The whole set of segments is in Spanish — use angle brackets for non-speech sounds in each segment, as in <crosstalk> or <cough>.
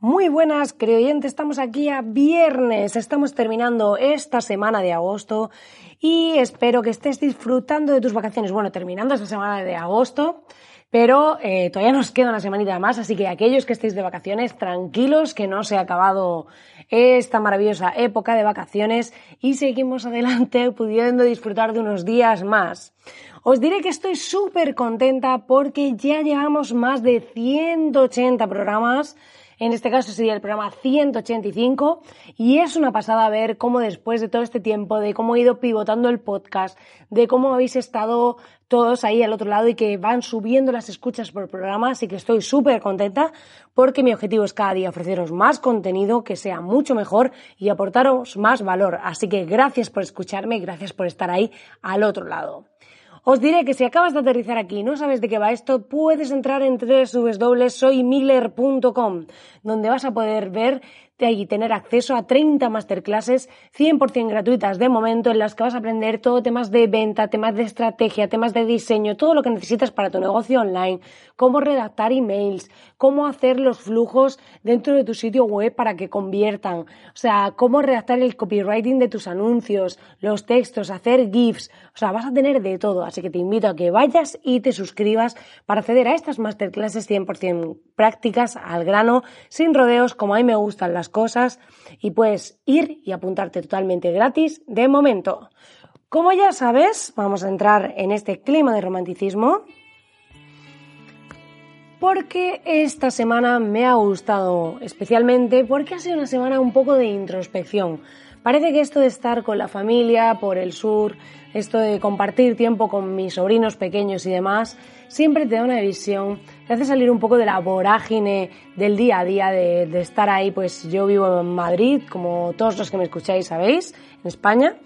Muy buenas, creyentes. Estamos aquí a viernes. Estamos terminando esta semana de agosto y espero que estés disfrutando de tus vacaciones. Bueno, terminando esta semana de agosto, pero eh, todavía nos queda una semanita más, así que aquellos que estéis de vacaciones, tranquilos, que no se ha acabado esta maravillosa época de vacaciones y seguimos adelante pudiendo disfrutar de unos días más. Os diré que estoy súper contenta porque ya llevamos más de 180 programas en este caso sería el programa 185 y es una pasada ver cómo después de todo este tiempo, de cómo he ido pivotando el podcast, de cómo habéis estado todos ahí al otro lado y que van subiendo las escuchas por programa, así que estoy súper contenta porque mi objetivo es cada día ofreceros más contenido que sea mucho mejor y aportaros más valor. Así que gracias por escucharme y gracias por estar ahí al otro lado. Os diré que si acabas de aterrizar aquí y no sabes de qué va esto, puedes entrar en www.soymiller.com, donde vas a poder ver y tener acceso a 30 masterclasses 100% gratuitas de momento en las que vas a aprender todo temas de venta, temas de estrategia, temas de diseño, todo lo que necesitas para tu negocio online, cómo redactar emails, cómo hacer los flujos dentro de tu sitio web para que conviertan, o sea, cómo redactar el copywriting de tus anuncios, los textos, hacer GIFs, o sea, vas a tener de todo, así que te invito a que vayas y te suscribas para acceder a estas masterclasses 100% prácticas al grano, sin rodeos, como a mí me gustan las cosas y puedes ir y apuntarte totalmente gratis de momento. Como ya sabes, vamos a entrar en este clima de romanticismo porque esta semana me ha gustado especialmente porque ha sido una semana un poco de introspección. Parece que esto de estar con la familia por el sur, esto de compartir tiempo con mis sobrinos pequeños y demás, siempre te da una visión, te hace salir un poco de la vorágine del día a día, de, estar ahí, pues yo vivo en Madrid, como todos los que me escucháis sabéis, en España,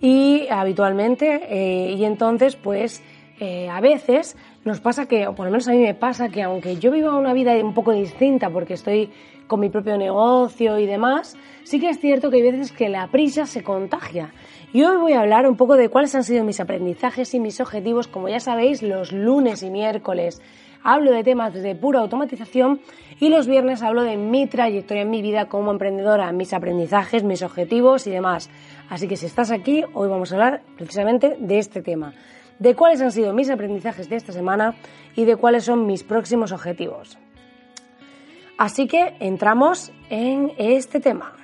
y habitualmente, eh, y entonces pues eh, a veces nos pasa que, o por lo menos a mí me pasa que aunque yo viva una vida un poco distinta porque estoy con mi propio negocio y demás, sí que es cierto que hay veces que la prisa se contagia. Y hoy voy a hablar un poco de cuáles han sido mis aprendizajes y mis objetivos, como ya sabéis, los lunes y miércoles hablo de temas de pura automatización y los viernes hablo de mi trayectoria en mi vida como emprendedora, mis aprendizajes, mis objetivos y demás. Así que si estás aquí, hoy vamos a hablar precisamente de este tema, de cuáles han sido mis aprendizajes de esta semana y de cuáles son mis próximos objetivos. Así que entramos en este tema.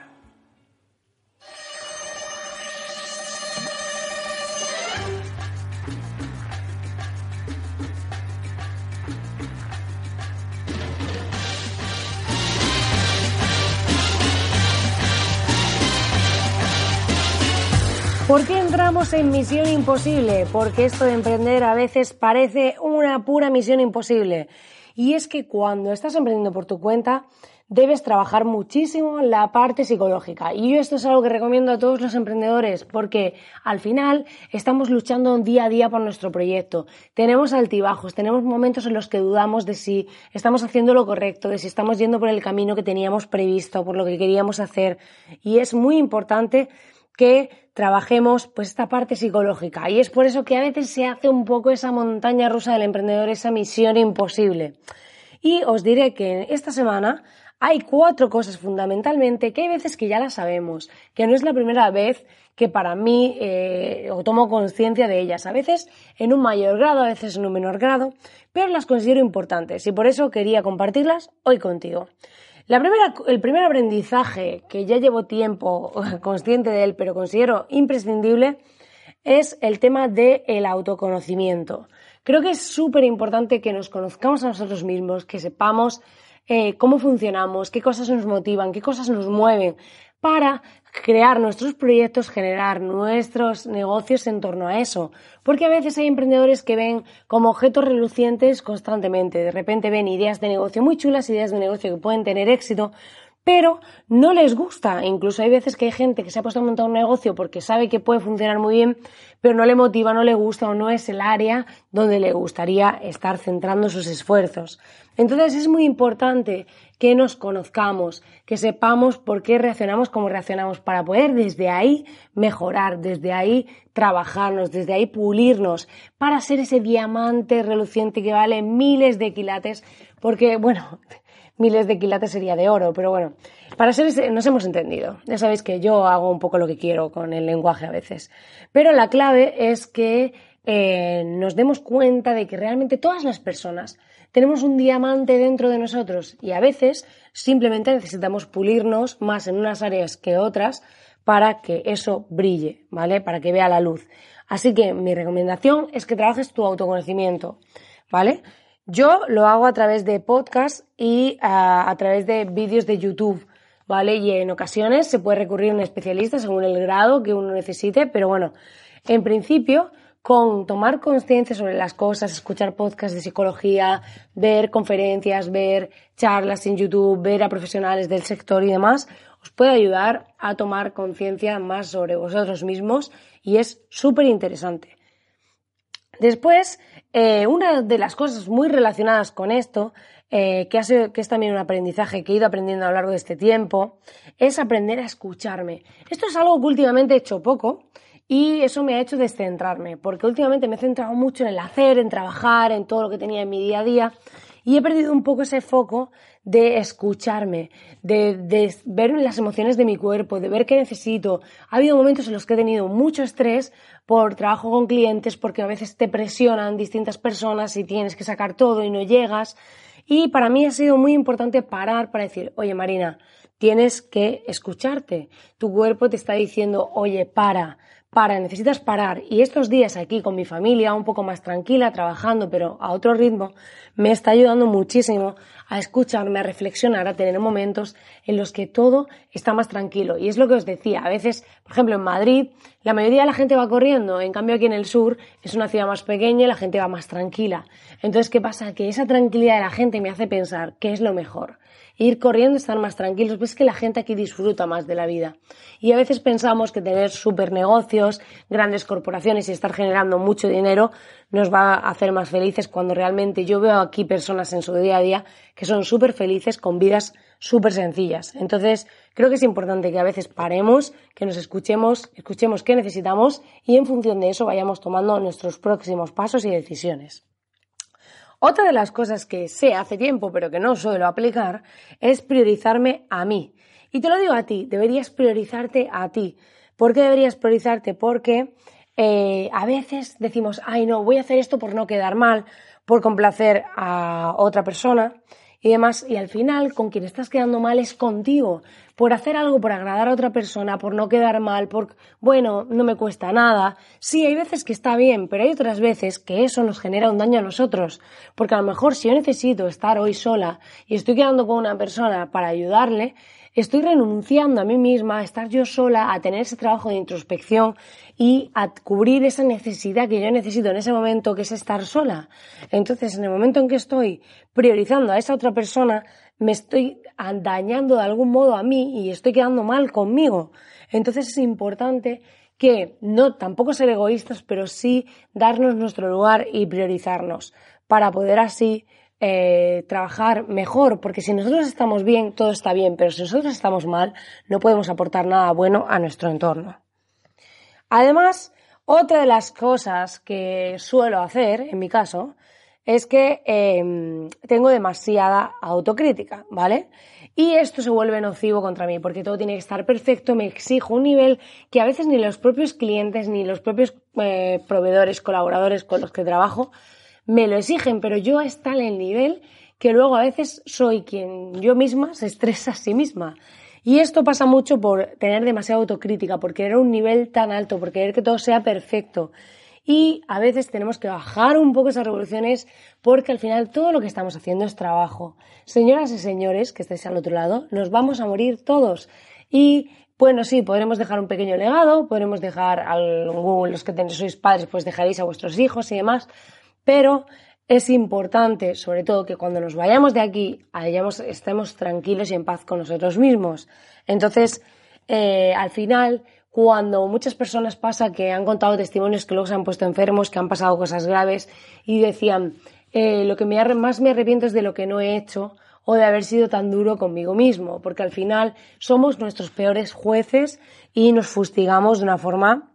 ¿Por qué entramos en misión imposible? Porque esto de emprender a veces parece una pura misión imposible. Y es que cuando estás emprendiendo por tu cuenta, debes trabajar muchísimo la parte psicológica. Y yo esto es algo que recomiendo a todos los emprendedores porque al final estamos luchando día a día por nuestro proyecto. Tenemos altibajos, tenemos momentos en los que dudamos de si estamos haciendo lo correcto, de si estamos yendo por el camino que teníamos previsto, por lo que queríamos hacer. Y es muy importante que trabajemos pues esta parte psicológica y es por eso que a veces se hace un poco esa montaña rusa del emprendedor, esa misión imposible. Y os diré que esta semana hay cuatro cosas fundamentalmente que hay veces que ya las sabemos, que no es la primera vez que para mí eh, o tomo conciencia de ellas, a veces en un mayor grado, a veces en un menor grado, pero las considero importantes y por eso quería compartirlas hoy contigo. La primera, el primer aprendizaje que ya llevo tiempo <laughs> consciente de él, pero considero imprescindible, es el tema del autoconocimiento. Creo que es súper importante que nos conozcamos a nosotros mismos, que sepamos eh, cómo funcionamos, qué cosas nos motivan, qué cosas nos mueven, para crear nuestros proyectos, generar nuestros negocios en torno a eso. Porque a veces hay emprendedores que ven como objetos relucientes constantemente. De repente ven ideas de negocio muy chulas, ideas de negocio que pueden tener éxito, pero no les gusta. Incluso hay veces que hay gente que se ha puesto a montar un negocio porque sabe que puede funcionar muy bien, pero no le motiva, no le gusta o no es el área donde le gustaría estar centrando sus esfuerzos. Entonces es muy importante que nos conozcamos, que sepamos por qué reaccionamos como reaccionamos para poder desde ahí mejorar, desde ahí trabajarnos, desde ahí pulirnos, para ser ese diamante reluciente que vale miles de quilates, porque bueno, miles de quilates sería de oro, pero bueno, para ser nos hemos entendido. Ya sabéis que yo hago un poco lo que quiero con el lenguaje a veces. Pero la clave es que eh, nos demos cuenta de que realmente todas las personas tenemos un diamante dentro de nosotros y a veces simplemente necesitamos pulirnos más en unas áreas que otras para que eso brille, ¿vale? Para que vea la luz. Así que mi recomendación es que trabajes tu autoconocimiento, ¿vale? Yo lo hago a través de podcast y a, a través de vídeos de YouTube, ¿vale? Y en ocasiones se puede recurrir a un especialista según el grado que uno necesite, pero bueno, en principio, con tomar conciencia sobre las cosas, escuchar podcasts de psicología, ver conferencias, ver charlas en YouTube, ver a profesionales del sector y demás, os puede ayudar a tomar conciencia más sobre vosotros mismos y es súper interesante. Después, eh, una de las cosas muy relacionadas con esto, eh, que, que es también un aprendizaje que he ido aprendiendo a lo largo de este tiempo, es aprender a escucharme. Esto es algo que últimamente he hecho poco y eso me ha hecho descentrarme, porque últimamente me he centrado mucho en el hacer, en trabajar, en todo lo que tenía en mi día a día y he perdido un poco ese foco de escucharme, de, ver las emociones de mi cuerpo, de ver qué necesito. Ha habido momentos en los que he tenido mucho estrés por trabajo con clientes, porque a veces te presionan distintas personas y tienes que sacar todo y no llegas. Y para mí ha sido muy importante parar para decir, oye Marina, tienes que escucharte. Tu cuerpo te está diciendo, oye, para, para, necesitas parar. Y estos días aquí con mi familia, un poco más tranquila, trabajando, pero a otro ritmo, me está ayudando muchísimo a escucharme, a reflexionar, a tener momentos en los que todo está más tranquilo. Y es lo que os decía, a veces, por ejemplo, en Madrid, la mayoría de la gente va corriendo, en cambio aquí en el sur es una ciudad más pequeña y la gente va más tranquila. Entonces, ¿qué pasa? Que esa tranquilidad de la gente me hace pensar qué es lo mejor ir corriendo, estar más tranquilos, pues es que la gente aquí disfruta más de la vida. Y a veces pensamos que tener super negocios, grandes corporaciones y estar generando mucho dinero nos va a hacer más felices cuando realmente yo veo aquí personas en su día a día que son súper felices con vidas súper sencillas. Entonces, creo que es importante que a veces paremos, que nos escuchemos, escuchemos qué necesitamos y en función de eso vayamos tomando nuestros próximos pasos y decisiones. Otra de las cosas que sé hace tiempo pero que no suelo aplicar es priorizarme a mí. Y te lo digo a ti, deberías priorizarte a ti. ¿Por qué deberías priorizarte? Porque eh, a veces decimos, ay no, voy a hacer esto por no quedar mal, por complacer a otra persona y demás, y al final con quien estás quedando mal es contigo, por hacer algo por agradar a otra persona, por no quedar mal, por, bueno, no me cuesta nada. Sí, hay veces que está bien, pero hay otras veces que eso nos genera un daño a nosotros, porque a lo mejor si yo necesito estar hoy sola y estoy quedando con una persona para ayudarle, estoy renunciando a mí misma, a estar yo sola, a tener ese trabajo de introspección y a cubrir esa necesidad que yo necesito en ese momento, que es estar sola. Entonces, en el momento en que estoy priorizando a esa otra persona, me estoy dañando de algún modo a mí y estoy quedando mal conmigo. Entonces es importante que no tampoco ser egoístas, pero sí darnos nuestro lugar y priorizarnos para poder así eh, trabajar mejor, porque si nosotros estamos bien, todo está bien, pero si nosotros estamos mal, no podemos aportar nada bueno a nuestro entorno. Además, otra de las cosas que suelo hacer, en mi caso, es que em, tengo demasiada autocrítica, ¿vale? Y esto se vuelve nocivo contra mí porque todo tiene que estar perfecto, me exijo un nivel que a veces ni los propios clientes ni los propios eh, proveedores, colaboradores con los que trabajo me lo exigen, pero yo está en el nivel que luego a veces soy quien yo misma se estresa a sí misma. Y esto pasa mucho por tener demasiada autocrítica, por querer un nivel tan alto, por querer que todo sea perfecto. Y a veces tenemos que bajar un poco esas revoluciones porque al final todo lo que estamos haciendo es trabajo. Señoras y señores que estáis al otro lado, nos vamos a morir todos. Y bueno, sí, podremos dejar un pequeño legado, podremos dejar a los que sois padres, pues dejaréis a vuestros hijos y demás, pero es importante, sobre todo, que cuando nos vayamos de aquí, estemos tranquilos y en paz con nosotros mismos. Entonces, eh, al final, cuando muchas personas pasa que han contado testimonios que luego se han puesto enfermos, que han pasado cosas graves y decían, eh, lo que más me arrepiento es de lo que no he hecho o de haber sido tan duro conmigo mismo, porque al final somos nuestros peores jueces y nos fustigamos de una forma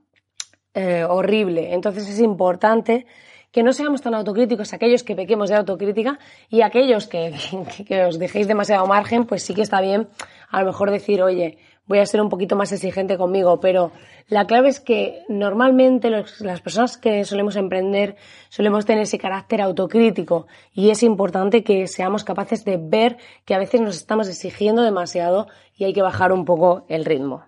eh, horrible. Entonces es importante que no seamos tan autocríticos aquellos que pequemos de autocrítica y aquellos que, <laughs> que os dejéis demasiado margen, pues sí que está bien a lo mejor decir, oye, voy a ser un poquito más exigente conmigo, pero la clave es que normalmente las personas que solemos emprender solemos tener ese carácter autocrítico y es importante que seamos capaces de ver que a veces nos estamos exigiendo demasiado y hay que bajar un poco el ritmo.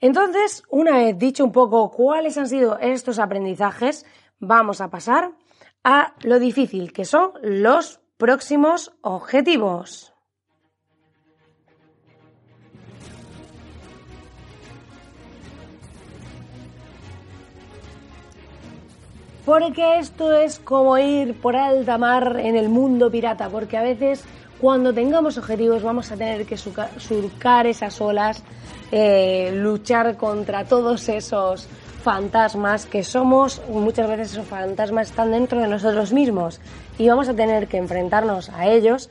Entonces, una vez dicho un poco cuáles han sido estos aprendizajes, vamos a pasar a lo difícil que son los próximos objetivos. Porque esto es como ir por alta mar en el mundo pirata, porque a veces cuando tengamos objetivos vamos a tener que surcar esas olas, eh, luchar contra todos esos fantasmas que somos, muchas veces esos fantasmas están dentro de nosotros mismos y vamos a tener que enfrentarnos a ellos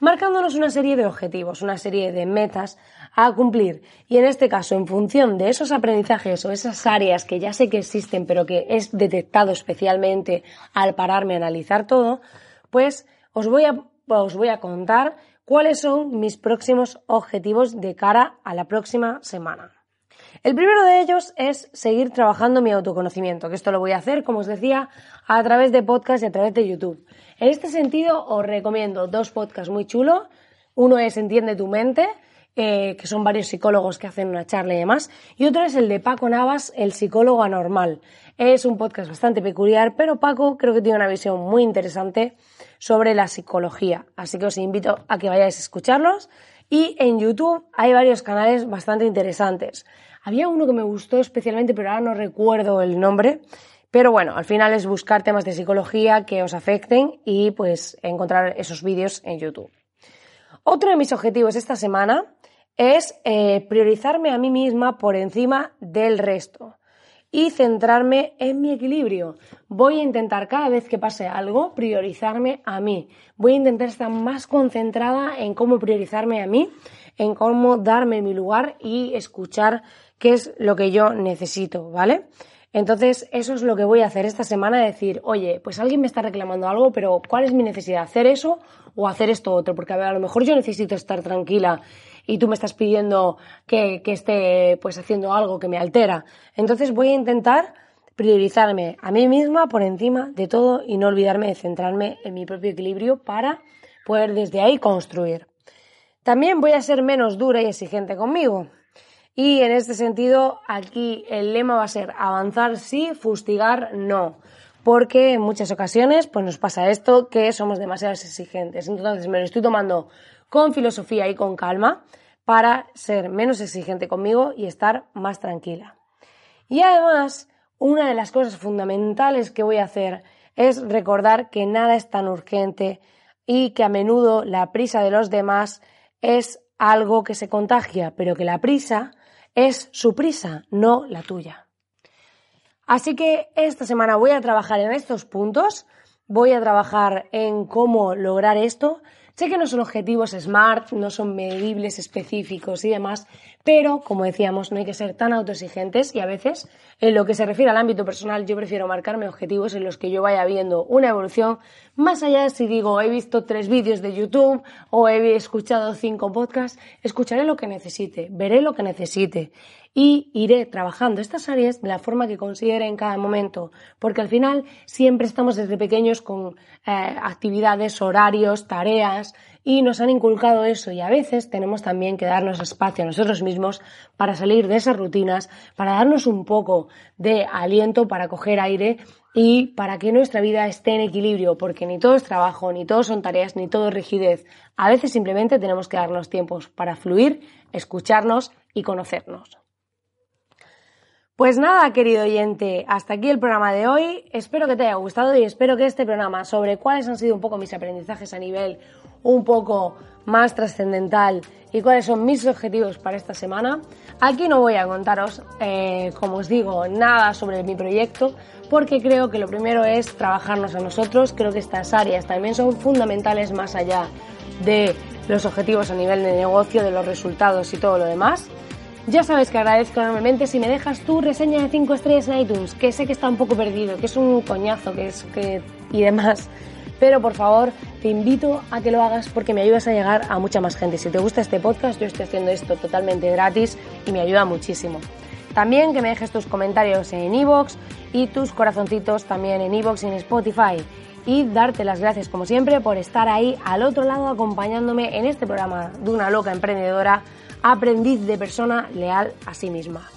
marcándonos una serie de objetivos, una serie de metas a cumplir. Y en este caso, en función de esos aprendizajes o esas áreas que ya sé que existen, pero que es detectado especialmente al pararme a analizar todo, pues os voy a, os voy a contar cuáles son mis próximos objetivos de cara a la próxima semana. El primero de ellos es seguir trabajando mi autoconocimiento, que esto lo voy a hacer, como os decía, a través de podcast y a través de YouTube. En este sentido, os recomiendo dos podcasts muy chulos. Uno es Entiende tu mente, eh, que son varios psicólogos que hacen una charla y demás. Y otro es el de Paco Navas, el psicólogo anormal. Es un podcast bastante peculiar, pero Paco creo que tiene una visión muy interesante sobre la psicología. Así que os invito a que vayáis a escucharlos. Y en YouTube hay varios canales bastante interesantes. Había uno que me gustó especialmente, pero ahora no recuerdo el nombre. Pero bueno, al final es buscar temas de psicología que os afecten y pues encontrar esos vídeos en YouTube. Otro de mis objetivos esta semana es eh, priorizarme a mí misma por encima del resto y centrarme en mi equilibrio. Voy a intentar cada vez que pase algo priorizarme a mí. Voy a intentar estar más concentrada en cómo priorizarme a mí, en cómo darme mi lugar y escuchar qué es lo que yo necesito, ¿vale? Entonces, eso es lo que voy a hacer esta semana, decir, oye, pues alguien me está reclamando algo, pero ¿cuál es mi necesidad? ¿Hacer eso o hacer esto otro? Porque a, lo mejor yo necesito estar tranquila y tú me estás pidiendo que, que esté pues haciendo algo que me altera. Entonces voy a intentar priorizarme a mí misma por encima de todo y no olvidarme de centrarme en mi propio equilibrio para poder desde ahí construir. También voy a ser menos dura y exigente conmigo. Y en este sentido, aquí el lema va a ser avanzar sí, fustigar no. Porque en muchas ocasiones pues nos pasa esto que somos demasiado exigentes. Entonces me lo estoy tomando con filosofía y con calma para ser menos exigente conmigo y estar más tranquila. Y además, una de las cosas fundamentales que voy a hacer es recordar que nada es tan urgente y que a menudo la prisa de los demás es algo que se contagia, pero que la prisa es su prisa, no la tuya. Así que esta semana voy a trabajar en estos puntos, voy a trabajar en cómo lograr esto. Sé que no son objetivos SMART, no son medibles específicos y demás, Pero, como decíamos, no hay que ser tan autoexigentes y a veces, en lo que se refiere al ámbito personal, yo prefiero marcarme objetivos en los que yo vaya viendo una evolución, más allá de si digo, he visto tres vídeos de YouTube o he escuchado cinco podcasts, escucharé lo que necesite, veré lo que necesite y iré trabajando estas áreas de la forma que considere en cada momento, porque al final siempre estamos desde pequeños con eh, actividades, horarios, tareas y nos han inculcado eso y a veces tenemos también que darnos espacio a nosotros mismos para salir de esas rutinas, para darnos un poco de aliento, para coger aire y para que nuestra vida esté en equilibrio, porque ni todo es trabajo, ni todo son tareas, ni todo es rigidez. A veces simplemente tenemos que darnos tiempos para fluir, escucharnos y conocernos. Pues nada, querido oyente, hasta aquí el programa de hoy. Espero que te haya gustado y espero que este programa sobre cuáles han sido un poco mis aprendizajes a nivel un poco más trascendental y cuáles son mis objetivos para esta semana. Aquí no voy a contaros, eh, como os digo, nada sobre mi proyecto porque creo que lo primero es trabajarnos a nosotros. Creo que estas áreas también son fundamentales más allá de los objetivos a nivel de negocio, de los resultados y todo lo demás. Ya sabes que agradezco enormemente si me dejas tu reseña de 5 estrellas en iTunes, que sé que está un poco perdido, que es un coñazo, que es que y demás. Pero por favor, te invito a que lo hagas porque me ayudas a llegar a mucha más gente. Si te gusta este podcast, yo estoy haciendo esto totalmente gratis y me ayuda muchísimo. También que me dejes tus comentarios en iVoox y tus corazoncitos también en iVoox y en Spotify. Y darte las gracias, como siempre, por estar ahí al otro lado acompañándome en este programa de una loca emprendedora aprendiz de persona leal a sí misma.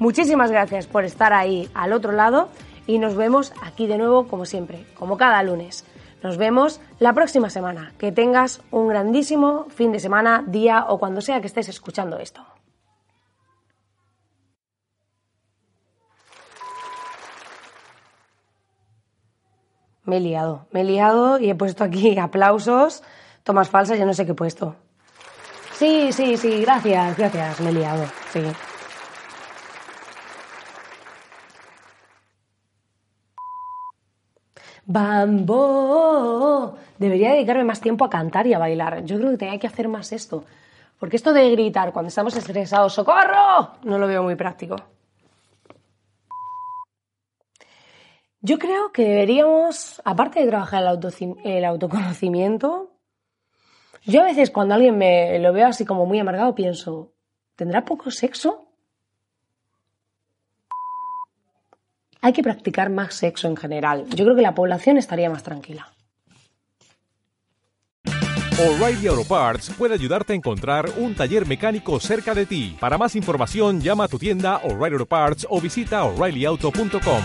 Muchísimas gracias por estar ahí al otro lado y nos vemos aquí de nuevo como siempre, como cada lunes. Nos vemos la próxima semana. Que tengas un grandísimo fin de semana, día o cuando sea que estés escuchando esto. Me he liado, me he liado y he puesto aquí <laughs> aplausos, tomas falsas, yo no sé qué he puesto. Sí, sí, sí, gracias, gracias, me he liado, sí. Bambo. Debería dedicarme más tiempo a cantar y a bailar. Yo creo que tenía que hacer más esto. Porque esto de gritar cuando estamos estresados, ¡socorro! No lo veo muy práctico. Yo creo que deberíamos, aparte de trabajar el, el autoconocimiento, yo a veces cuando alguien me lo veo así como muy amargado pienso, ¿tendrá poco sexo? Hay que practicar más sexo en general. Yo creo que la población estaría más tranquila. O'Reilly Auto Parts puede ayudarte a encontrar un taller mecánico cerca de ti. Para más información, llama a tu tienda O'Reilly Auto Parts o visita oreillyauto.com.